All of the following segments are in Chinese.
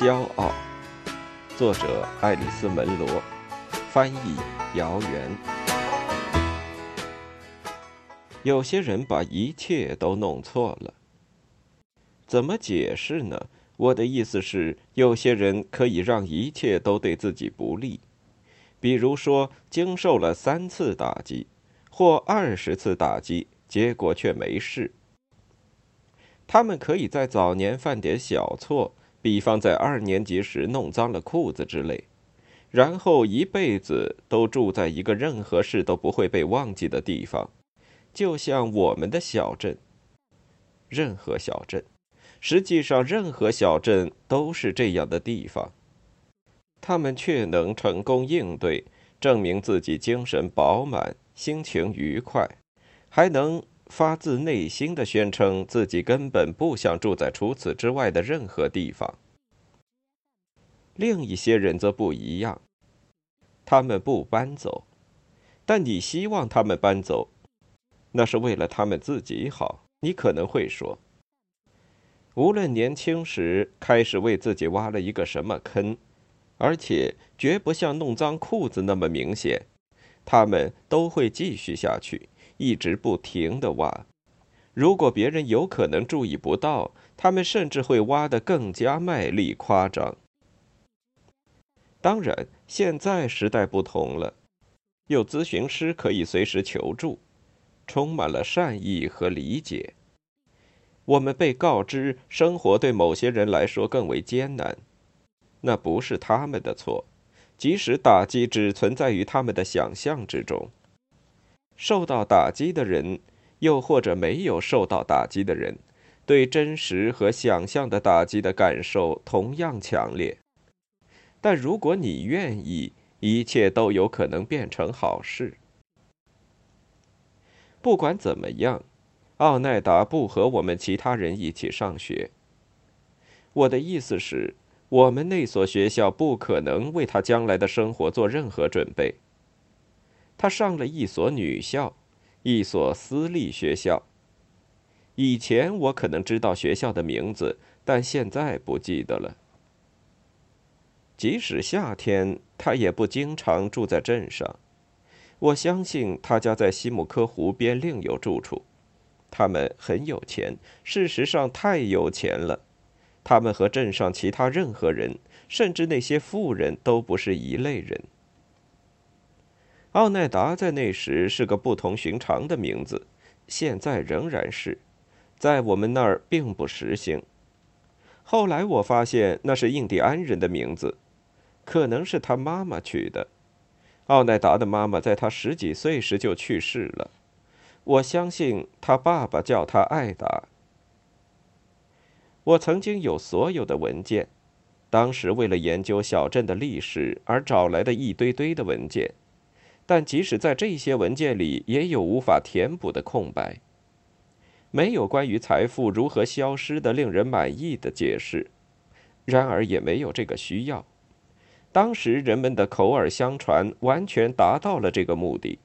骄傲，作者爱丽丝·门罗，翻译姚元。有些人把一切都弄错了，怎么解释呢？我的意思是，有些人可以让一切都对自己不利，比如说经受了三次打击，或二十次打击，结果却没事。他们可以在早年犯点小错，比方在二年级时弄脏了裤子之类，然后一辈子都住在一个任何事都不会被忘记的地方，就像我们的小镇。任何小镇，实际上任何小镇都是这样的地方。他们却能成功应对，证明自己精神饱满，心情愉快，还能。发自内心的宣称自己根本不想住在除此之外的任何地方。另一些人则不一样，他们不搬走，但你希望他们搬走，那是为了他们自己好。你可能会说，无论年轻时开始为自己挖了一个什么坑，而且绝不像弄脏裤子那么明显，他们都会继续下去。一直不停的挖，如果别人有可能注意不到，他们甚至会挖得更加卖力、夸张。当然，现在时代不同了，有咨询师可以随时求助，充满了善意和理解。我们被告知生活对某些人来说更为艰难，那不是他们的错，即使打击只存在于他们的想象之中。受到打击的人，又或者没有受到打击的人，对真实和想象的打击的感受同样强烈。但如果你愿意，一切都有可能变成好事。不管怎么样，奥奈达不和我们其他人一起上学。我的意思是，我们那所学校不可能为他将来的生活做任何准备。他上了一所女校，一所私立学校。以前我可能知道学校的名字，但现在不记得了。即使夏天，他也不经常住在镇上。我相信他家在西姆科湖边另有住处。他们很有钱，事实上太有钱了。他们和镇上其他任何人，甚至那些富人都不是一类人。奥奈达在那时是个不同寻常的名字，现在仍然是，在我们那儿并不时兴。后来我发现那是印第安人的名字，可能是他妈妈取的。奥奈达的妈妈在他十几岁时就去世了，我相信他爸爸叫他艾达。我曾经有所有的文件，当时为了研究小镇的历史而找来的一堆堆的文件。但即使在这些文件里，也有无法填补的空白。没有关于财富如何消失的令人满意的解释，然而也没有这个需要。当时人们的口耳相传完全达到了这个目的，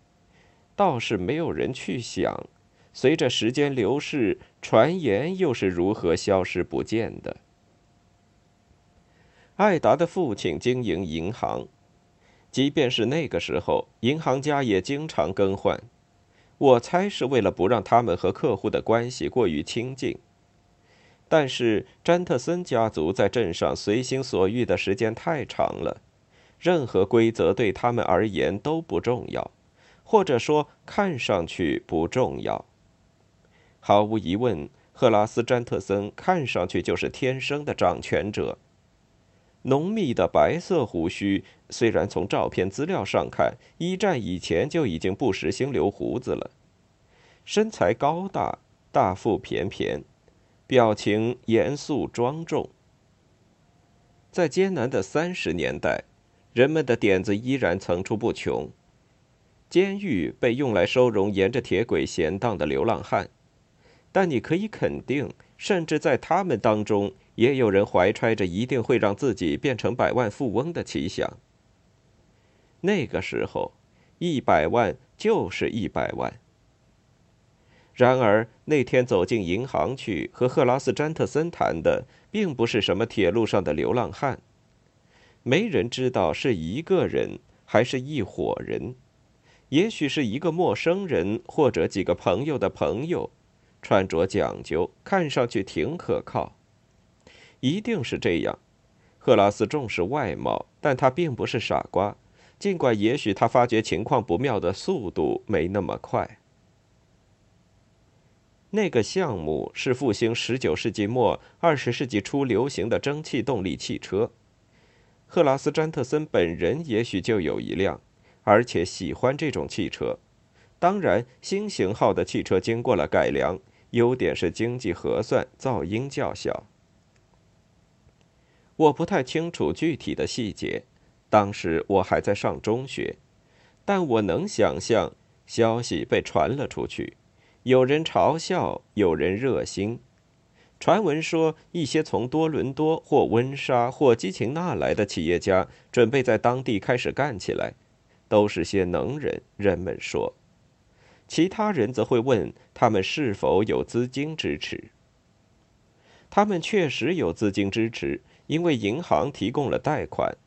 倒是没有人去想，随着时间流逝，传言又是如何消失不见的。艾达的父亲经营银行。即便是那个时候，银行家也经常更换。我猜是为了不让他们和客户的关系过于亲近。但是詹特森家族在镇上随心所欲的时间太长了，任何规则对他们而言都不重要，或者说看上去不重要。毫无疑问，赫拉斯·詹特森看上去就是天生的掌权者。浓密的白色胡须，虽然从照片资料上看，一战以前就已经不时兴留胡子了。身材高大，大腹便便，表情严肃庄重。在艰难的三十年代，人们的点子依然层出不穷。监狱被用来收容沿着铁轨闲荡的流浪汉，但你可以肯定，甚至在他们当中。也有人怀揣着一定会让自己变成百万富翁的奇想。那个时候，一百万就是一百万。然而那天走进银行去和赫拉斯·詹特森谈的，并不是什么铁路上的流浪汉。没人知道是一个人还是一伙人，也许是一个陌生人或者几个朋友的朋友，穿着讲究，看上去挺可靠。一定是这样。赫拉斯重视外貌，但他并不是傻瓜，尽管也许他发觉情况不妙的速度没那么快。那个项目是复兴十九世纪末二十世纪初流行的蒸汽动力汽车。赫拉斯·詹特森本人也许就有一辆，而且喜欢这种汽车。当然，新型号的汽车经过了改良，优点是经济核算、噪音较小。我不太清楚具体的细节，当时我还在上中学，但我能想象消息被传了出去。有人嘲笑，有人热心。传闻说，一些从多伦多或温莎或基情纳来的企业家准备在当地开始干起来，都是些能人。人们说，其他人则会问他们是否有资金支持。他们确实有资金支持，因为银行提供了贷款。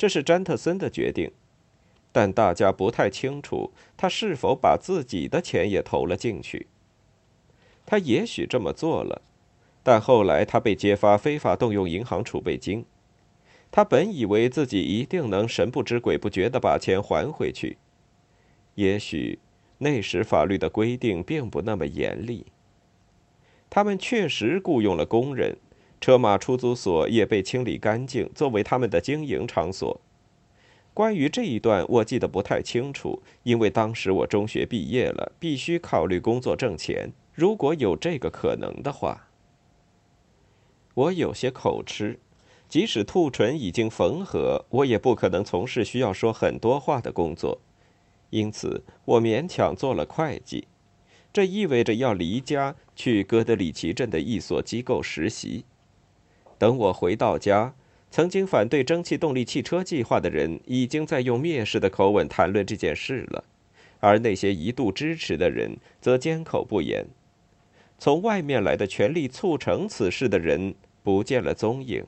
这是詹特森的决定。但大家不太清楚他是否把自己的钱也投了进去。他也许这么做了，但后来他被揭发非法动用银行储备金。他本以为自己一定能神不知鬼不觉地把钱还回去。也许那时法律的规定并不那么严厉。他们确实雇佣了工人，车马出租所也被清理干净，作为他们的经营场所。关于这一段，我记得不太清楚，因为当时我中学毕业了，必须考虑工作挣钱。如果有这个可能的话，我有些口吃，即使兔唇已经缝合，我也不可能从事需要说很多话的工作，因此我勉强做了会计。这意味着要离家去哥德里奇镇的一所机构实习。等我回到家。曾经反对蒸汽动力汽车计划的人，已经在用蔑视的口吻谈论这件事了，而那些一度支持的人则缄口不言。从外面来的全力促成此事的人不见了踪影。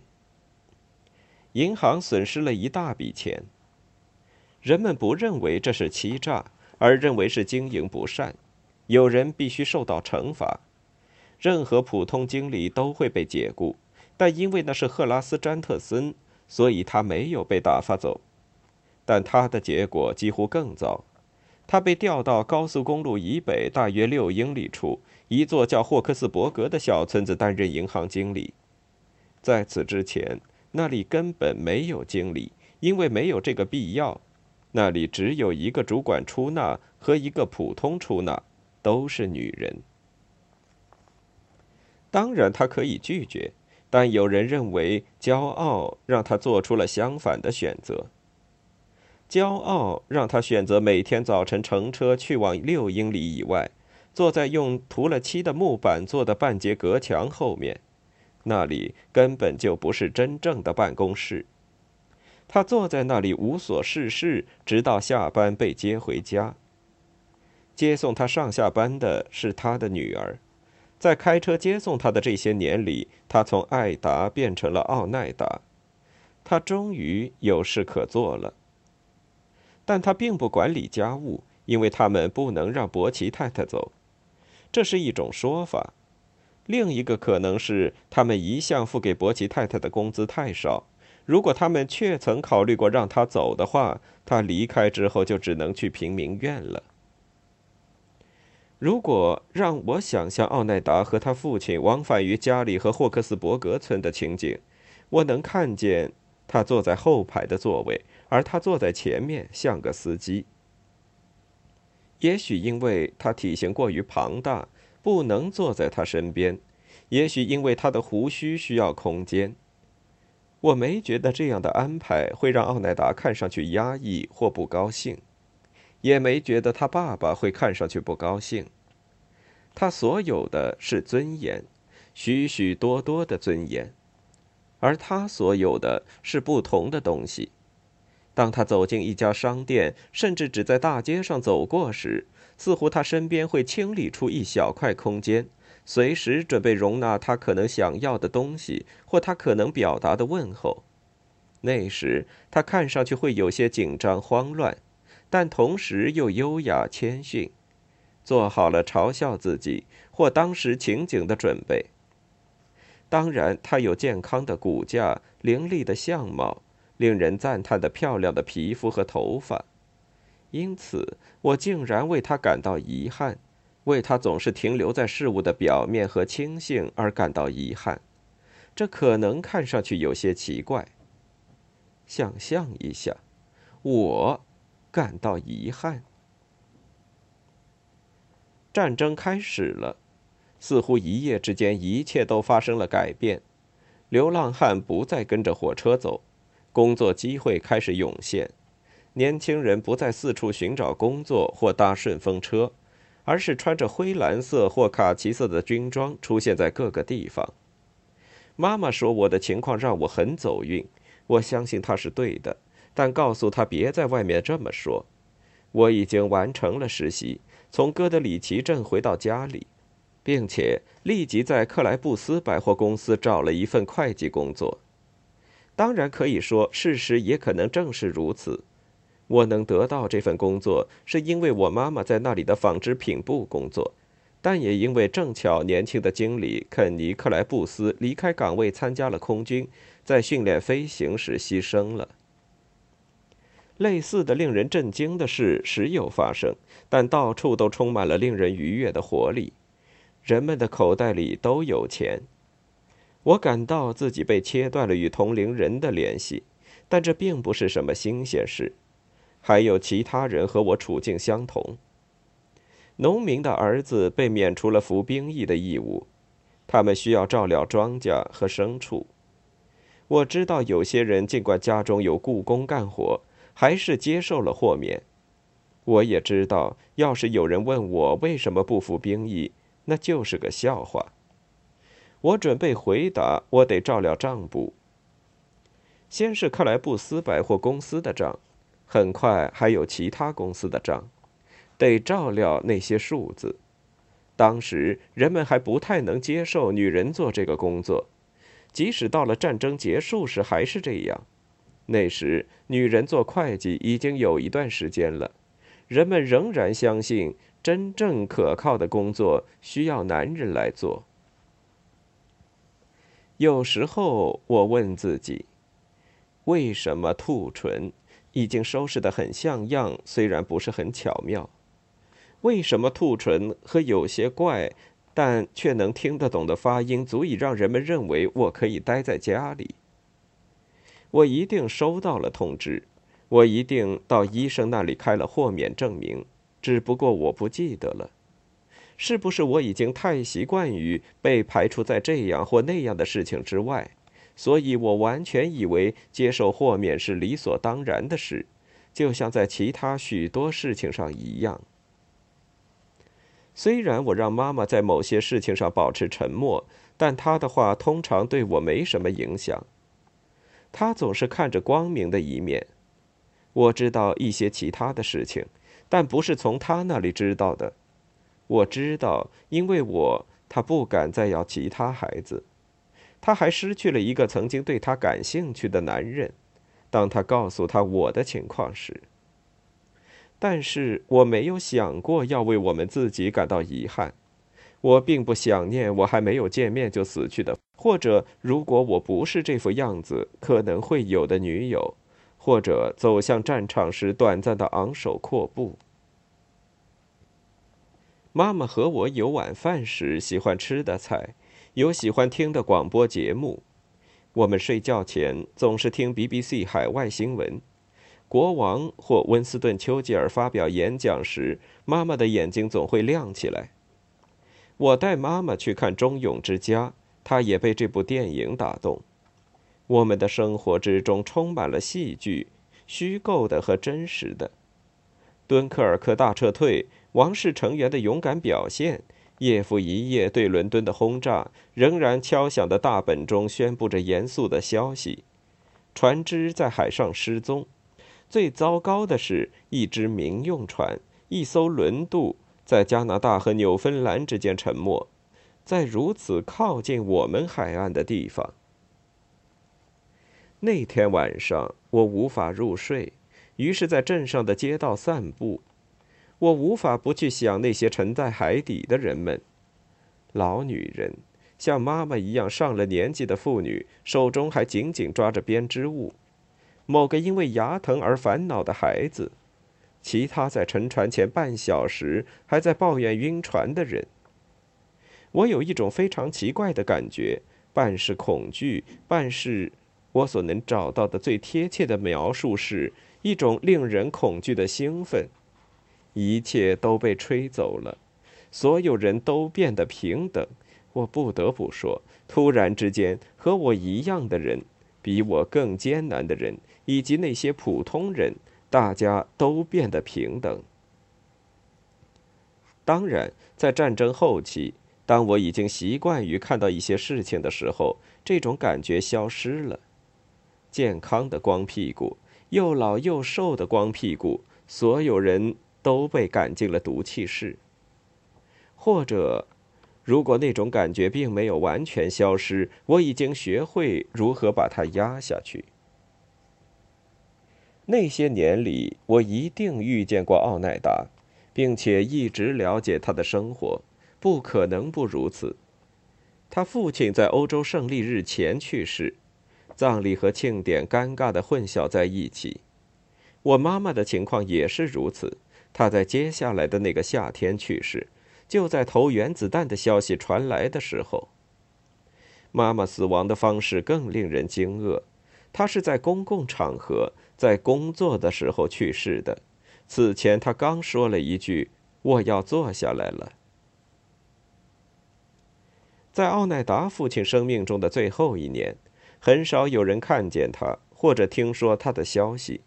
银行损失了一大笔钱。人们不认为这是欺诈，而认为是经营不善，有人必须受到惩罚。任何普通经理都会被解雇。但因为那是赫拉斯·詹特森，所以他没有被打发走。但他的结果几乎更糟，他被调到高速公路以北大约六英里处一座叫霍克斯伯格的小村子担任银行经理。在此之前，那里根本没有经理，因为没有这个必要。那里只有一个主管出纳和一个普通出纳，都是女人。当然，他可以拒绝。但有人认为，骄傲让他做出了相反的选择。骄傲让他选择每天早晨乘车去往六英里以外，坐在用涂了漆的木板做的半截隔墙后面，那里根本就不是真正的办公室。他坐在那里无所事事，直到下班被接回家。接送他上下班的是他的女儿。在开车接送他的这些年里，他从艾达变成了奥奈达。他终于有事可做了。但他并不管理家务，因为他们不能让伯奇太太走。这是一种说法。另一个可能是，他们一向付给伯奇太太的工资太少。如果他们确曾考虑过让他走的话，他离开之后就只能去平民院了。如果让我想象奥奈达和他父亲往返于家里和霍克斯伯格村的情景，我能看见他坐在后排的座位，而他坐在前面，像个司机。也许因为他体型过于庞大，不能坐在他身边；也许因为他的胡须需要空间。我没觉得这样的安排会让奥奈达看上去压抑或不高兴。也没觉得他爸爸会看上去不高兴。他所有的是尊严，许许多多的尊严，而他所有的是不同的东西。当他走进一家商店，甚至只在大街上走过时，似乎他身边会清理出一小块空间，随时准备容纳他可能想要的东西或他可能表达的问候。那时他看上去会有些紧张慌乱，但同时又优雅谦逊，做好了嘲笑自己或当时情景的准备。当然，他有健康的骨架、凌厉的相貌、令人赞叹的漂亮的皮肤和头发，因此我竟然为他感到遗憾，为他总是停留在事物的表面和清醒而感到遗憾。这可能看上去有些奇怪。想象一下，我感到遗憾。战争开始了。似乎一夜之间，一切都发生了改变。流浪汉不再跟着火车走，工作机会开始涌现。年轻人不再四处寻找工作或搭顺风车，而是穿着灰蓝色或卡其色的军装出现在各个地方。妈妈说我的情况让我很走运，我相信她是对的，但告诉他别在外面这么说。我已经完成了实习，从哥德里奇镇回到家里。并且立即在克莱布斯百货公司找了一份会计工作。当然可以说，事实也可能正是如此。我能得到这份工作，是因为我妈妈在那里的纺织品部工作，但也因为正巧年轻的经理肯尼·克莱布斯离开岗位参加了空军，在训练飞行时牺牲了。类似的令人震惊的事时有发生，但到处都充满了令人愉悦的活力。人们的口袋里都有钱，我感到自己被切断了与同龄人的联系，但这并不是什么新鲜事。还有其他人和我处境相同。农民的儿子被免除了服兵役的义务，他们需要照料庄稼和牲畜。我知道有些人尽管家中有雇工干活，还是接受了豁免。我也知道，要是有人问我为什么不服兵役，那就是个笑话。我准备回答：我得照料账簿。先是克莱布斯百货公司的账，很快还有其他公司的账，得照料那些数字。当时人们还不太能接受女人做这个工作，即使到了战争结束时还是这样。那时女人做会计已经有一段时间了，人们仍然相信。真正可靠的工作需要男人来做。有时候我问自己，为什么兔唇已经收拾得很像样，虽然不是很巧妙？为什么兔唇和有些怪，但却能听得懂的发音，足以让人们认为我可以待在家里？我一定收到了通知，我一定到医生那里开了豁免证明。只不过我不记得了，是不是我已经太习惯于被排除在这样或那样的事情之外，所以我完全以为接受豁免是理所当然的事，就像在其他许多事情上一样。虽然我让妈妈在某些事情上保持沉默，但她的话通常对我没什么影响。他总是看着光明的一面。我知道一些其他的事情。但不是从他那里知道的，我知道，因为我他不敢再要其他孩子，他还失去了一个曾经对他感兴趣的男人。当他告诉他我的情况时，但是我没有想过要为我们自己感到遗憾。我并不想念我还没有见面就死去的，或者如果我不是这副样子，可能会有的女友。或者走向战场时短暂的昂首阔步。妈妈和我有晚饭时喜欢吃的菜，有喜欢听的广播节目。我们睡觉前总是听 BBC 海外新闻。国王或温斯顿·丘吉尔发表演讲时，妈妈的眼睛总会亮起来。我带妈妈去看《忠勇之家》，她也被这部电影打动。我们的生活之中充满了戏剧，虚构的和真实的。敦刻尔克大撤退，王室成员的勇敢表现，夜复一夜对伦敦的轰炸，仍然敲响的大本钟宣布着严肃的消息。船只在海上失踪。最糟糕的是，一只民用船，一艘轮渡，在加拿大和纽芬兰之间沉没，在如此靠近我们海岸的地方。那天晚上，我无法入睡，于是，在镇上的街道散步。我无法不去想那些沉在海底的人们：老女人，像妈妈一样上了年纪的妇女，手中还紧紧抓着编织物；某个因为牙疼而烦恼的孩子。其他在沉船前半小时还在抱怨晕船的人，我有一种非常奇怪的感觉，半是恐惧，半是我所能找到的最贴切的描述是一种令人恐惧的兴奋。一切都被吹走了，所有人都变得平等。我不得不说，突然之间，和我一样的人，比我更艰难的人，以及那些普通人。大家都变得平等。当然，在战争后期，当我已经习惯于看到一些事情的时候，这种感觉消失了。健康的光屁股，又老又瘦的光屁股，所有人都被赶进了毒气室。或者，如果那种感觉并没有完全消失，我已经学会如何把它压下去。那些年里，我一定遇见过奥奈达，并且一直了解他的生活，不可能不如此。他父亲在欧洲胜利日前去世，葬礼和庆典尴尬的混淆在一起。我妈妈的情况也是如此，她在接下来的那个夏天去世，就在投原子弹的消息传来的时候。妈妈死亡的方式更令人惊愕，她是在公共场合。在工作的时候去世的。此前，他刚说了一句：“我要坐下来了。”在奥奈达父亲生命中的最后一年，很少有人看见他或者听说他的消息。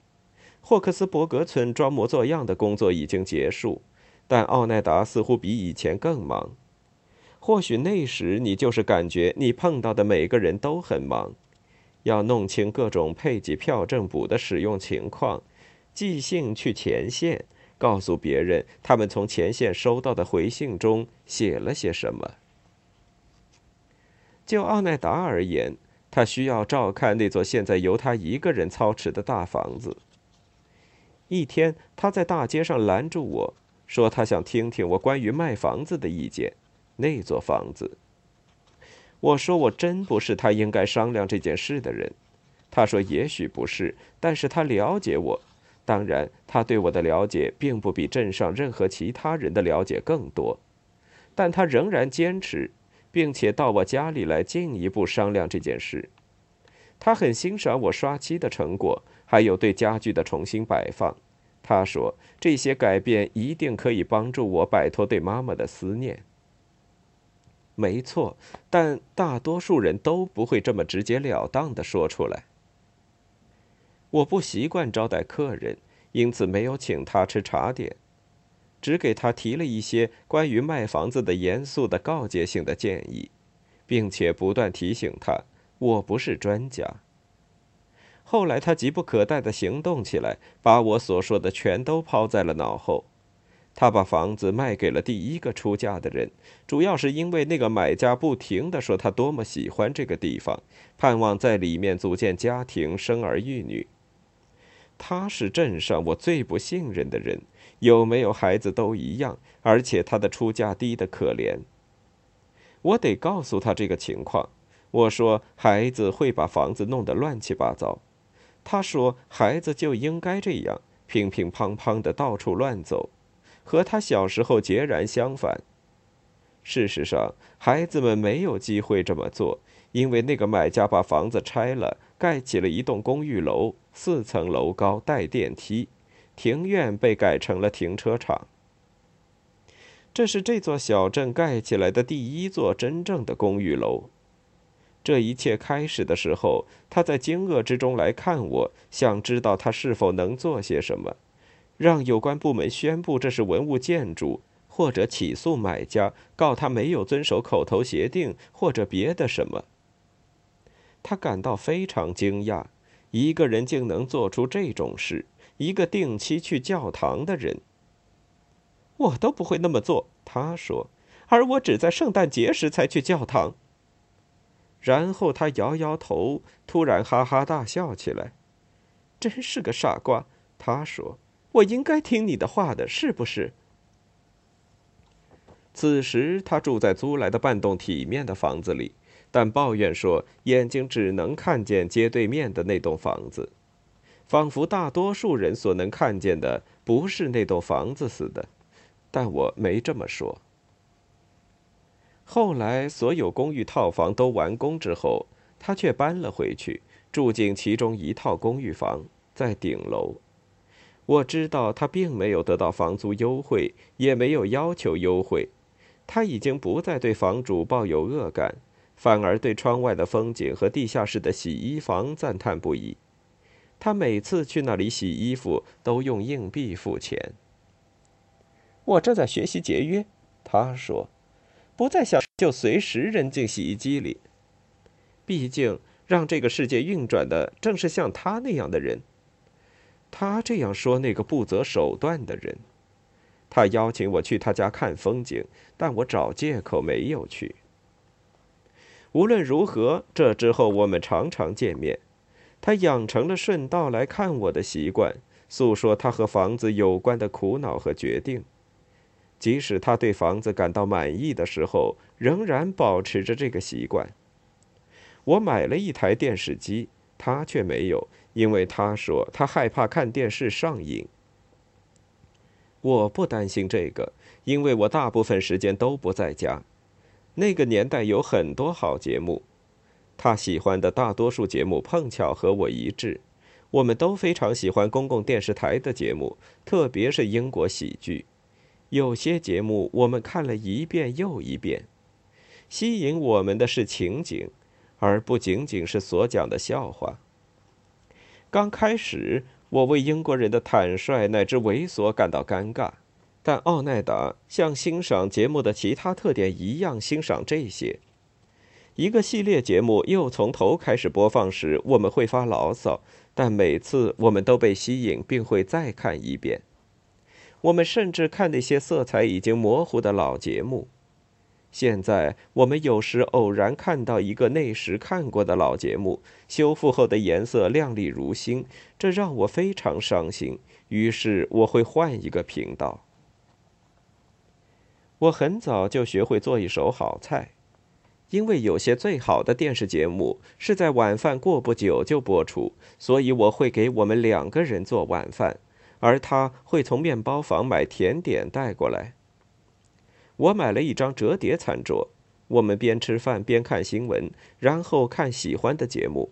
霍克斯伯格村装模作样的工作已经结束，但奥奈达似乎比以前更忙。或许那时你就是感觉你碰到的每个人都很忙。要弄清各种配给票证簿的使用情况，寄信去前线，告诉别人他们从前线收到的回信中写了些什么。就奥奈达而言，他需要照看那座现在由他一个人操持的大房子。一天，他在大街上拦住我说：“他想听听我关于卖房子的意见。”那座房子。我说：“我真不是他应该商量这件事的人。”他说：“也许不是，但是他了解我。当然，他对我的了解并不比镇上任何其他人的了解更多。但他仍然坚持，并且到我家里来进一步商量这件事。他很欣赏我刷漆的成果，还有对家具的重新摆放。他说这些改变一定可以帮助我摆脱对妈妈的思念。”没错，但大多数人都不会这么直截了当的说出来。我不习惯招待客人，因此没有请他吃茶点，只给他提了一些关于卖房子的严肃的告诫性的建议，并且不断提醒他我不是专家。后来他急不可待的行动起来，把我所说的全都抛在了脑后。他把房子卖给了第一个出价的人，主要是因为那个买家不停地说他多么喜欢这个地方，盼望在里面组建家庭、生儿育女。他是镇上我最不信任的人，有没有孩子都一样，而且他的出价低得可怜。我得告诉他这个情况。我说孩子会把房子弄得乱七八糟。他说孩子就应该这样，乒乒乓乓的到处乱走。和他小时候截然相反。事实上，孩子们没有机会这么做，因为那个买家把房子拆了，盖起了一栋公寓楼，四层楼高，带电梯，庭院被改成了停车场。这是这座小镇盖起来的第一座真正的公寓楼。这一切开始的时候，他在惊愕之中来看我，想知道他是否能做些什么。让有关部门宣布这是文物建筑，或者起诉买家，告他没有遵守口头协定，或者别的什么。他感到非常惊讶，一个人竟能做出这种事，一个定期去教堂的人。我都不会那么做，他说。而我只在圣诞节时才去教堂。然后他摇摇头，突然哈哈大笑起来。真是个傻瓜，他说。我应该听你的话的，是不是？此时他住在租来的半栋体面的房子里，但抱怨说眼睛只能看见街对面的那栋房子，仿佛大多数人所能看见的不是那栋房子似的。但我没这么说。后来，所有公寓套房都完工之后，他却搬了回去，住进其中一套公寓房，在顶楼。我知道他并没有得到房租优惠，也没有要求优惠。他已经不再对房主抱有恶感，反而对窗外的风景和地下室的洗衣房赞叹不已。他每次去那里洗衣服，都用硬币付钱。我正在学习节约，他说，不再想就随时扔进洗衣机里。毕竟，让这个世界运转的正是像他那样的人。他这样说，那个不择手段的人。他邀请我去他家看风景，但我找借口没有去。无论如何，这之后我们常常见面。他养成了顺道来看我的习惯，诉说他和房子有关的苦恼和决定。即使他对房子感到满意的时候，仍然保持着这个习惯。我买了一台电视机，他却没有，因为他说他害怕看电视上瘾。我不担心这个，因为我大部分时间都不在家。那个年代有很多好节目，他喜欢的大多数节目碰巧和我一致。我们都非常喜欢公共电视台的节目，特别是英国喜剧。有些节目我们看了一遍又一遍，吸引我们的是情景，而不仅仅是所讲的笑话。刚开始，我为英国人的坦率乃至猥琐感到尴尬，但奥奈达像欣赏节目的其他特点一样欣赏这些。一个系列节目又从头开始播放时，我们会发牢骚，但每次我们都被吸引，并会再看一遍。我们甚至看那些色彩已经模糊的老节目。现在，我们有时偶然看到一个那时看过的老节目，修复后的颜色亮丽如新，这让我非常伤心。于是，我会换一个频道。我很早就学会做一手好菜，因为有些最好的电视节目是在晚饭过不久就播出，所以我会给我们两个人做晚饭。而他会从面包房买甜点带过来。我买了一张折叠餐桌，我们边吃饭边看新闻，然后看喜欢的节目。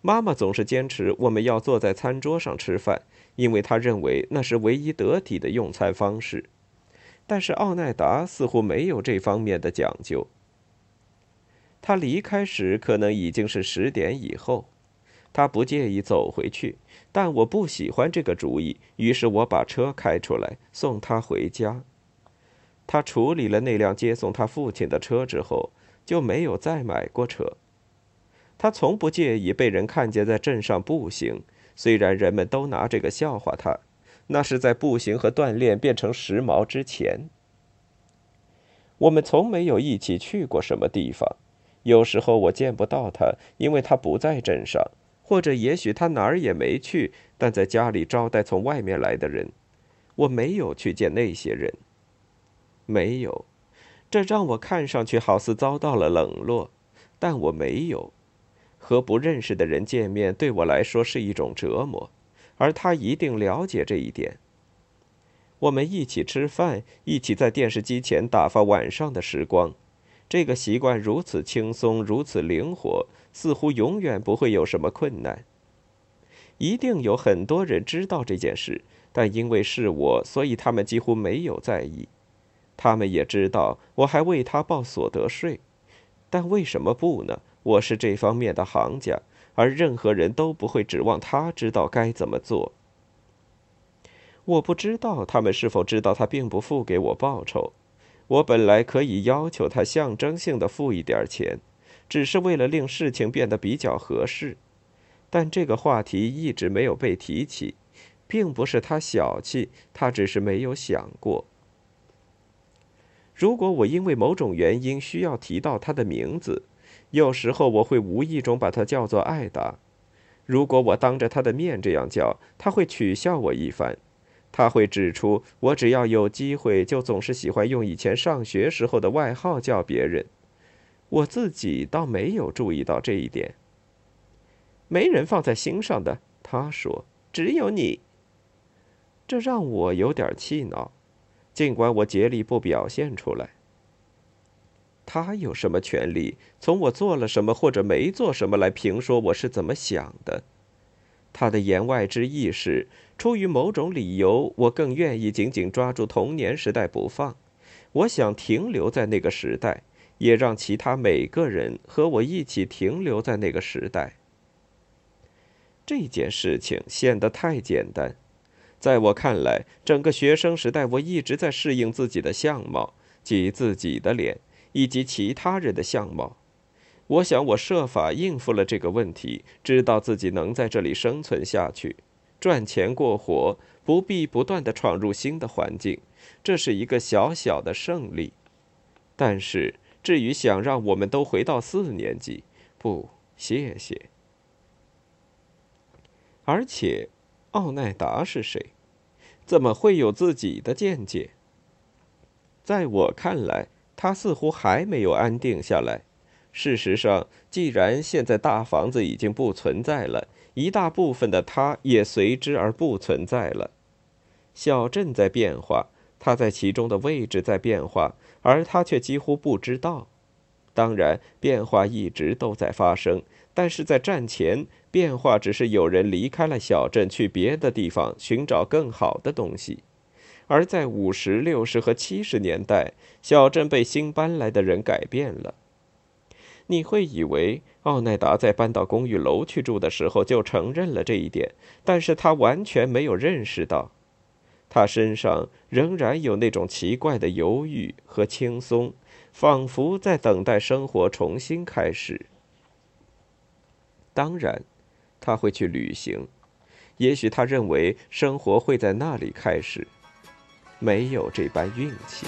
妈妈总是坚持我们要坐在餐桌上吃饭，因为她认为那是唯一得体的用餐方式。但是奥奈达似乎没有这方面的讲究。他离开时可能已经是十点以后。他不介意走回去，但我不喜欢这个主意。于是我把车开出来送他回家。他处理了那辆接送他父亲的车之后，就没有再买过车。他从不介意被人看见在镇上步行，虽然人们都拿这个笑话他。那是在步行和锻炼变成时髦之前。我们从没有一起去过什么地方。有时候我见不到他，因为他不在镇上。或者也许他哪儿也没去，但在家里招待从外面来的人。我没有去见那些人。没有，这让我看上去好似遭到了冷落，但我没有。和不认识的人见面对我来说是一种折磨，而他一定了解这一点。我们一起吃饭，一起在电视机前打发晚上的时光。这个习惯如此轻松，如此灵活，似乎永远不会有什么困难。一定有很多人知道这件事，但因为是我，所以他们几乎没有在意。他们也知道我还为他报所得税，但为什么不呢？我是这方面的行家，而任何人都不会指望他知道该怎么做。我不知道他们是否知道他并不付给我报酬。我本来可以要求他象征性的付一点钱，只是为了令事情变得比较合适，但这个话题一直没有被提起，并不是他小气，他只是没有想过。如果我因为某种原因需要提到他的名字，有时候我会无意中把他叫做艾达。如果我当着他的面这样叫，他会取笑我一番。他会指出我只要有机会，就总是喜欢用以前上学时候的外号叫别人。我自己倒没有注意到这一点。没人放在心上的，他说，只有你。这让我有点气恼。尽管我竭力不表现出来，他有什么权利从我做了什么或者没做什么来评说我是怎么想的？他的言外之意是，出于某种理由，我更愿意紧紧抓住童年时代不放。我想停留在那个时代，也让其他每个人和我一起停留在那个时代。这件事情显得太简单。在我看来，整个学生时代，我一直在适应自己的相貌，即自己的脸以及其他人的相貌。我想，我设法应付了这个问题，知道自己能在这里生存下去，赚钱过活，不必不断地闯入新的环境，这是一个小小的胜利。但是，至于想让我们都回到四年级，不，谢谢。而且。奥奈达是谁？怎么会有自己的见解？在我看来，他似乎还没有安定下来。事实上，既然现在大房子已经不存在了，一大部分的他也随之而不存在了。小镇在变化，他在其中的位置在变化，而他却几乎不知道。当然，变化一直都在发生，但是在战前。变化只是有人离开了小镇，去别的地方寻找更好的东西；而在五十六十和七十年代，小镇被新搬来的人改变了。你会以为奥奈达在搬到公寓楼去住的时候就承认了这一点，但是他完全没有认识到，他身上仍然有那种奇怪的犹豫和轻松，仿佛在等待生活重新开始。当然。他会去旅行，也许他认为生活会在那里开始，没有这般运气。